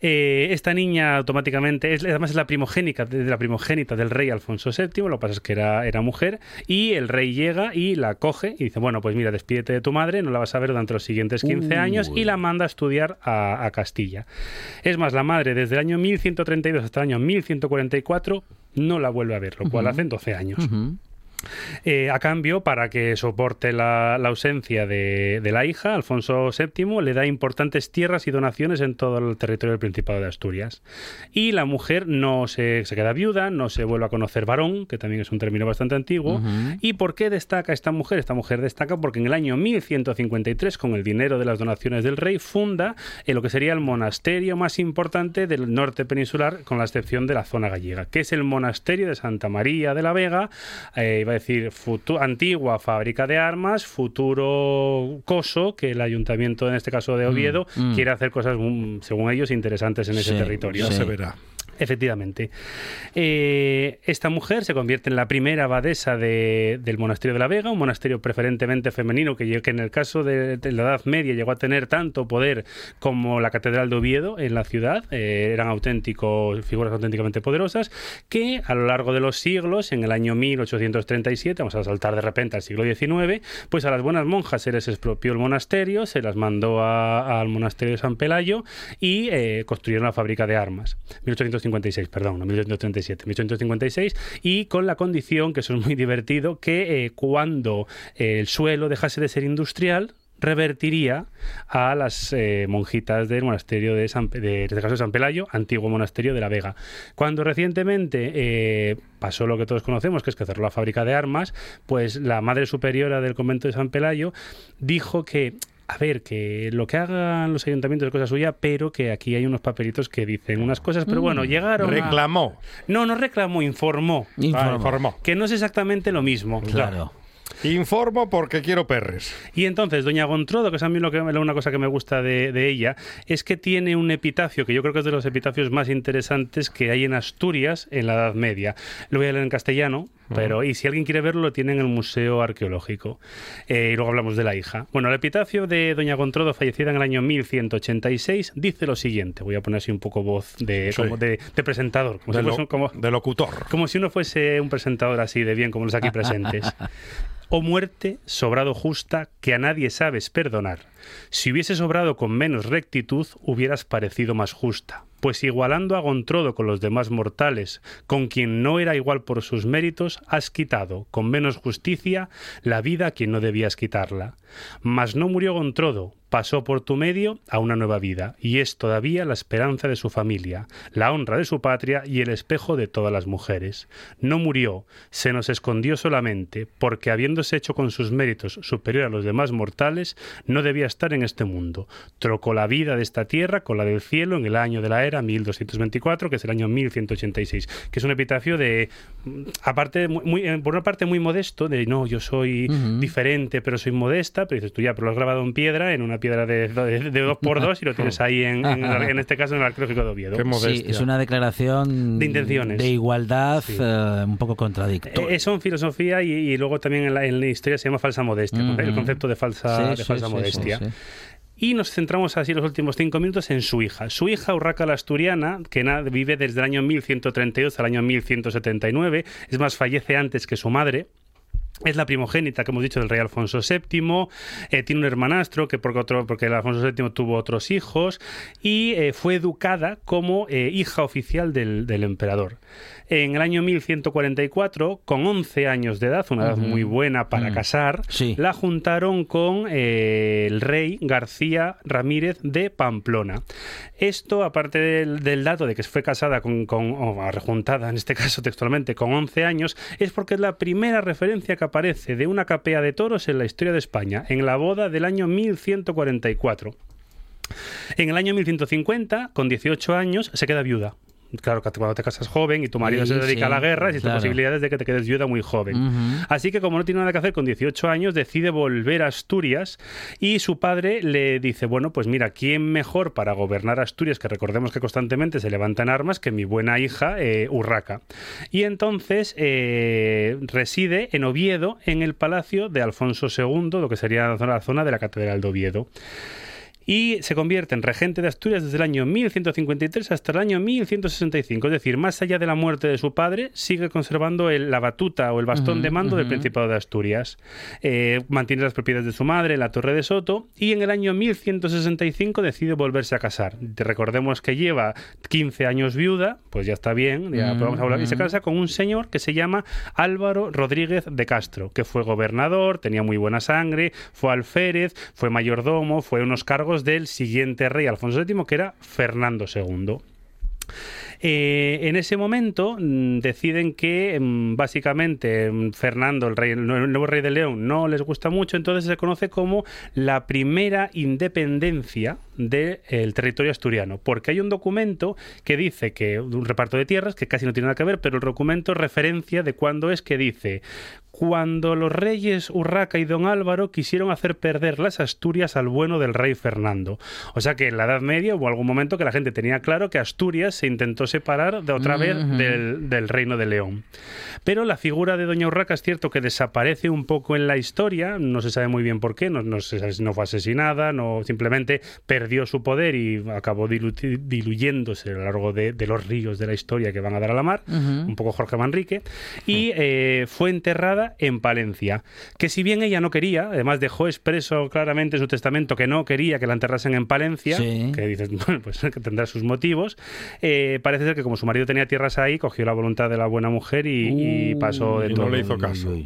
Eh, esta niña automáticamente es además es la primogénica de la primogénita del rey Alfonso VII, lo que pasa es que era, era mujer y el rey llega y la coge y dice, bueno, pues mira, despídete de tu madre, no la vas a ver durante los siguientes 15 años y la manda a estudiar a, a Castilla. Es más, la madre desde el año 1132 hasta el año 1144 no la vuelve a ver, lo cual hace 12 años. Eh, a cambio, para que soporte la, la ausencia de, de la hija, Alfonso VII le da importantes tierras y donaciones en todo el territorio del Principado de Asturias. Y la mujer no se, se queda viuda, no se vuelve a conocer varón, que también es un término bastante antiguo. ¿Y por qué destaca esta mujer? Esta mujer destaca porque en el año 1153, con el dinero de las donaciones del rey, funda lo que sería el monasterio más importante del norte peninsular, con la excepción de la zona gallega, que es el monasterio de Santa María de la Vega, eh, decir futu- antigua fábrica de armas, futuro coso, que el ayuntamiento, en este caso de Oviedo, mm. quiere hacer cosas, mm, según ellos, interesantes en ese Sí, territorio. Ya Sí. se verá. Efectivamente. Eh, esta mujer se convierte en la primera abadesa de- del monasterio de la Vega, un monasterio preferentemente femenino que, que en el caso de, de la Edad Media llegó a tener tanto poder como la Catedral de Oviedo en la ciudad. Eh, eran auténticos, figuras auténticamente poderosas que a lo largo de los siglos, en el año 1837, vamos a saltar de repente al siglo XIX, pues a las buenas monjas se les expropió el monasterio, se las mandó al monasterio de San Pelayo y eh, construyeron la fábrica de armas. 1856, perdón, no 1837, 1856, y con la condición, que eso es muy divertido, que eh, cuando eh, el suelo dejase de ser industrial, revertiría a las eh, monjitas del monasterio de este San Pelayo, antiguo monasterio de la Vega. Cuando recientemente pasó lo que todos conocemos, que es que cerró la fábrica de armas, pues la madre superiora del convento de San Pelayo dijo que a ver, que lo que hagan los ayuntamientos es cosa suya, pero que aquí hay unos papelitos que dicen unas cosas, pero bueno, llegaron a- Reclamó. No, no reclamó, informó. Informo. Ah, informó. Que no es exactamente lo mismo. Claro. Informo porque quiero perres. Y entonces, Doña Gontrodo, que es a mí lo que, una cosa que me gusta de, de ella, es que tiene un epitafio, que yo creo que es de los epitafios más interesantes que hay en Asturias en la Edad Media. Lo voy a leer en castellano, pero y si alguien quiere verlo, lo tiene en el Museo Arqueológico. Eh, y luego hablamos de la hija. Bueno, el epitafio de Doña Gontrodo, fallecida en el año 1186, dice lo siguiente. Voy a poner así un poco voz de, Sí. como de, de presentador, como De, si lo- fuese un- como, de locutor. como si uno fuese un presentador así de bien como los aquí presentes. [LAUGHS] Oh muerte, sobrado justa, que a nadie sabes perdonar. Si hubiese sobrado con menos rectitud, hubieras parecido más justa. Pues igualando a Gontrodo con los demás mortales, con quien no era igual por sus méritos, has quitado, con menos justicia, la vida a quien no debías quitarla. Mas no murió Gontrodo, pasó por tu medio a una nueva vida, y es todavía la esperanza de su familia, la honra de su patria y el espejo de todas las mujeres. No murió, se nos escondió solamente, porque habiéndose hecho con sus méritos superior a los demás mortales, no debía estar en este mundo. Trocó la vida de esta tierra con la del cielo en el año de la era 1224, que es el año 1186, que es un epitafio de, mm, aparte, muy, muy- eh, por una parte muy modesto, de no, yo soy diferente, pero soy modesta, pero dices tú ya, pero lo has grabado en piedra, en una piedra de, de, de dos por dos y lo [LAUGHS] tienes ahí en, en, este caso en el arqueológico de Oviedo. Qué Sí, modestia. es una declaración De intenciones. de igualdad Sí. eh, un poco contradictoria. Eh, Eso en filosofía y, y luego también en la, en la historia se llama falsa modestia, el concepto de falsa, Sí, de sí, falsa sí, modestia. Y nos centramos así los últimos cinco minutos en su hija. Su hija, Urraca la Asturiana, que vive desde el año 1132 al año 1179, es más, fallece antes que su madre. Es la primogénita, que hemos dicho, del rey Alfonso VII. Eh, tiene un hermanastro, que porque, otro, porque el Alfonso VII tuvo otros hijos. Y eh, fue educada como eh, hija oficial del, del, emperador. En el año 1144, con 11 años de edad, una edad muy buena para Mm. casar, Sí. la juntaron con el rey García Ramírez de Pamplona. Esto, aparte del, del dato de que fue casada con, con o rejuntada, en este caso textualmente, con 11 años, es porque es la primera referencia que aparece de una capea de toros en la historia de España, en la boda del año 1144. En el año 1150, con 18 años, se queda viuda. Claro, que cuando te casas joven y tu marido Sí, se dedica a la guerra, existen claro. posibilidades de que te quedes viuda muy joven. Así que como no tiene nada que hacer con 18 años, decide volver a Asturias y su padre le dice, bueno, pues mira, ¿quién mejor para gobernar Asturias, que recordemos que constantemente se levantan armas, que mi buena hija eh, Urraca? Y entonces eh, reside en Oviedo, en el palacio de Alfonso II, lo que sería la zona de la Catedral de Oviedo y se convierte en regente de Asturias desde el año 1153 hasta el año 1165. Es decir, más allá de la muerte de su padre, sigue conservando el- la batuta o el bastón de mando del. Principado de Asturias. Eh, mantiene las propiedades de su madre la Torre de Soto y en el año 1165 decide volverse a casar. Recordemos que lleva 15 años viuda, pues ya está bien, ya podemos hablar. Y se casa con un señor que se llama Álvaro Rodríguez de Castro, que fue gobernador, tenía muy buena sangre, fue alférez, fue mayordomo, fue unos cargos del siguiente rey Alfonso VII, que era Fernando II. Eh, en ese momento mm, deciden que mm, básicamente mm, Fernando, el, rey, el nuevo rey de León, no les gusta mucho, entonces se conoce como la primera independencia del territorio asturiano, porque hay un documento que dice que un reparto de tierras que casi no tiene nada que ver, pero el documento referencia de cuándo es que dice cuando los reyes Urraca y Don Álvaro quisieron hacer perder las Asturias al bueno del rey Fernando. O sea que en la Edad Media hubo algún momento que la gente tenía claro que Asturias se intentó separar de otra vez del, del reino de León. Pero la figura de Doña Urraca es cierto que desaparece un poco en la historia, no se sabe muy bien por qué, no, no se sabe si no fue asesinada, no simplemente perdió su poder y acabó dilu- diluyéndose a lo largo de, de los ríos de la historia que van a dar a la mar, un poco Jorge Manrique, y eh, fue enterrada en Palencia, que si bien ella no quería, además dejó expreso claramente en su testamento que no quería que la enterrasen en Palencia, Sí. que dices, [LAUGHS] bueno, pues que [LAUGHS] tendrá sus motivos, eh, parece ser que como su marido tenía tierras ahí, cogió la voluntad de la buena mujer y, y pasó de y no todo. le hizo caso.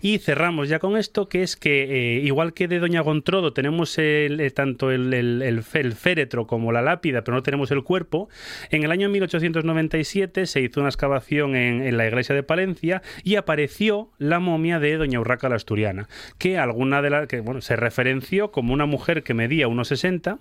Y cerramos ya con esto, que es que eh, igual que de Doña Gontrodo tenemos el, eh, tanto el, el- el fe- el féretro como la lápida, pero no tenemos el cuerpo, en el año 1897 se hizo una excavación en, en la iglesia de Palencia y apareció la momia de Doña Urraca la Asturiana, que alguna de las que bueno, se referenció como una mujer que medía unos 60,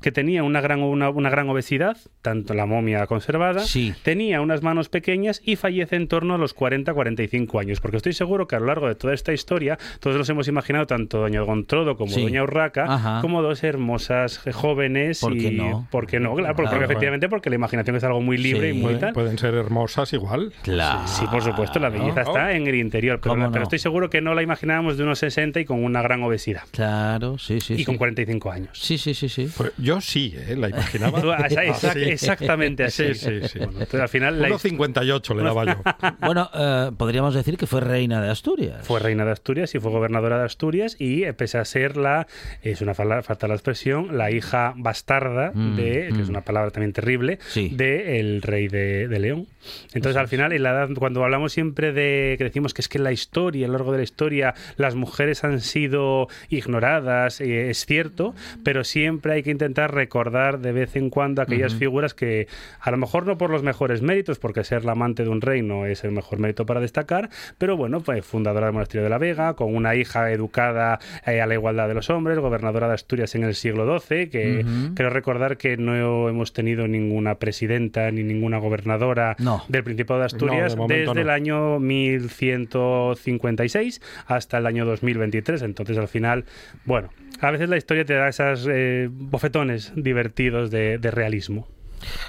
que tenía una gran, una, una gran obesidad, tanto la momia conservada, Sí. tenía unas manos pequeñas y fallece en torno a los 40-45 años, porque estoy seguro que a lo largo de toda esta historia todos nos hemos imaginado tanto Doña Gontrodo como Sí. Doña Urraca Ajá. como dos hermosas jóvenes ¿Por qué y no? ¿por qué no? Claro, porque Claro. efectivamente porque la imaginación es algo muy libre Sí. y muy Pueden, tal. pueden ser hermosas igual. Claro. Sí, por supuesto, la belleza ¿no? está en el interior, pero, estoy seguro que no la imaginábamos de unos 60 y con una gran obesidad. Claro, sí, sí. y sí. con 45 años. Sí, sí, sí, sí. Pues yo sí, ¿eh? la imaginaba. [LAUGHS] Exact- [LAUGHS] así. Exactamente así. Sí, sí, sí. Bueno, entonces, al final la- 1,58 le daba yo. [LAUGHS] Bueno, eh, podríamos decir que fue reina de Asturias. Fue reina de Asturias y fue gobernadora de Asturias y eh, pese a ser la, es una fala- falta la expresión, la hija bastarda Mm, de, que es mm. una palabra también terrible, Sí. de el rey de, de León. Entonces al final, en la edad, cuando hablamos siempre de que decimos que es que en la historia, a lo largo de la historia, las mujeres han sido ignoradas, eh, es cierto, pero siempre hay que intentar recordar de vez en cuando aquellas figuras que a lo mejor no por los mejores méritos, porque ser la amante de un rey no es el mejor mérito para destacar, pero bueno, fue fundadora del monasterio de la Vega, con una hija educada eh, a la igualdad de los hombres, gobernadora de Asturias en el siglo XII, que Ujú. creo recordar que no hemos tenido ninguna presidenta ni ninguna gobernadora No. del Principado de Asturias No, de desde no. el año 1156 hasta el año 2023. Entonces, al final, bueno, a veces la historia te da esos bofetones divertidos de, de realismo.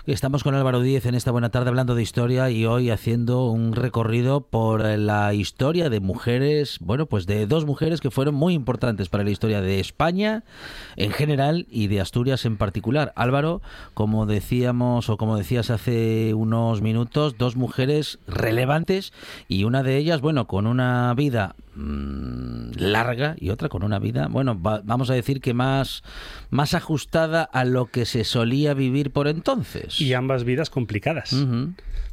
Estamos con Álvaro Díez en esta buena tarde hablando de historia y hoy haciendo un recorrido por la historia de mujeres, bueno, pues de dos mujeres que fueron muy importantes para la historia de España en general y de Asturias en particular. Álvaro, como decíamos o como decías hace unos minutos, dos mujeres relevantes y una de ellas, bueno, con una vida Mm, larga y otra con una vida, bueno, vamos a decir que más, más ajustada a lo que se solía vivir por entonces. Y ambas vidas complicadas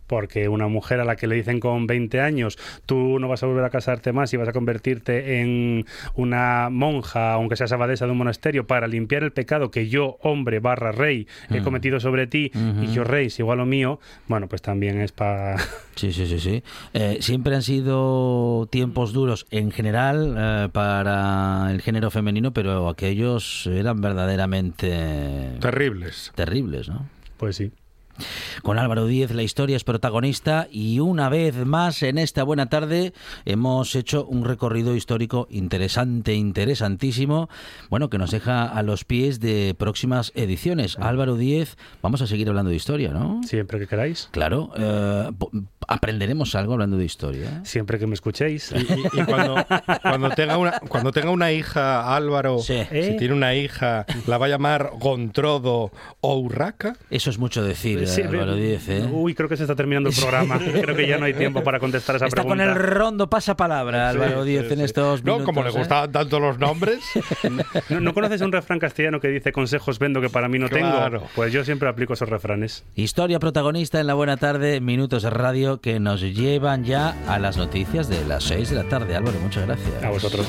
porque una mujer a la que le dicen con 20 años, tú no vas a volver a casarte más y vas a convertirte en una monja, aunque seas abadesa de un monasterio, para limpiar el pecado que yo, hombre barra rey, he cometido sobre ti y yo, rey, si igual lo mío, bueno, pues también es para... [LAUGHS] Sí, sí, sí, sí. Eh, siempre han sido tiempos duros en general eh, para el género femenino, pero aquellos eran verdaderamente... Terribles. Terribles, ¿no? Pues sí. Con Álvaro Díez la historia es protagonista y una vez más en esta buena tarde hemos hecho un recorrido histórico interesante, interesantísimo, bueno, que nos deja a los pies de próximas ediciones. Álvaro Díez, vamos a seguir hablando de historia, ¿no? Siempre que queráis. Claro. Eh, aprenderemos algo hablando de historia. Siempre que me escuchéis. [LAUGHS] Y, cuando, tenga una, cuando tenga una hija, Álvaro, si tiene una hija, ¿la va a llamar Gontrodo o Urraca? Eso es mucho decir, Álvaro Díez. ¿eh? Uy, creo que se está terminando el programa. [LAUGHS] creo que ya no hay tiempo para contestar esa está pregunta. Está con el rondo pasapalabra, Álvaro Díez, en estos minutos. No, como le ¿eh? gustaban tanto los nombres. [LAUGHS] ¿No, conoces un refrán castellano que dice consejos vendo que para mí no tengo? Pues yo siempre aplico esos refranes. Historia protagonista en la buena tarde, minutos de radio que nos llevan ya a las noticias de las 6 de la tarde. Álvaro, muchas gracias. A vosotros.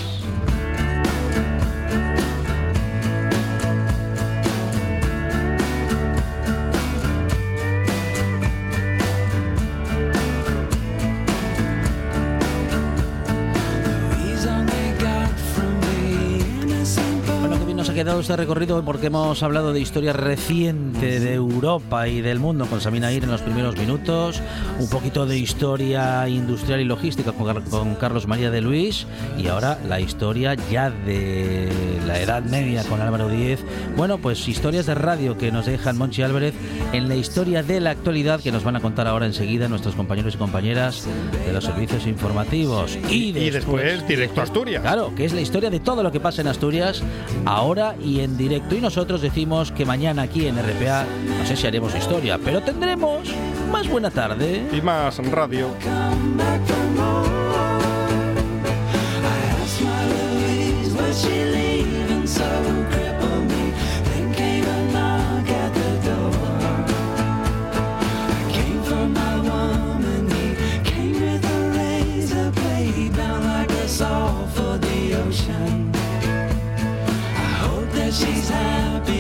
Quedado este recorrido porque hemos hablado de historia reciente de Europa y del mundo con Samina Ir en los primeros minutos, un poquito de historia industrial y logística con, Carlos María de Luis y ahora la historia ya de la Edad Media con Álvaro Díez. Bueno, pues historias de radio que nos dejan Monchi Álvarez en la historia de la actualidad que nos van a contar ahora enseguida nuestros compañeros y compañeras de los servicios informativos. Y después, y después directo a Asturias. Claro, que es la historia de todo lo que pasa en Asturias ahora y en directo. Y nosotros decimos que mañana aquí en RPA, no sé si haremos historia, pero tendremos más buena tarde. Y más radio. She's happy.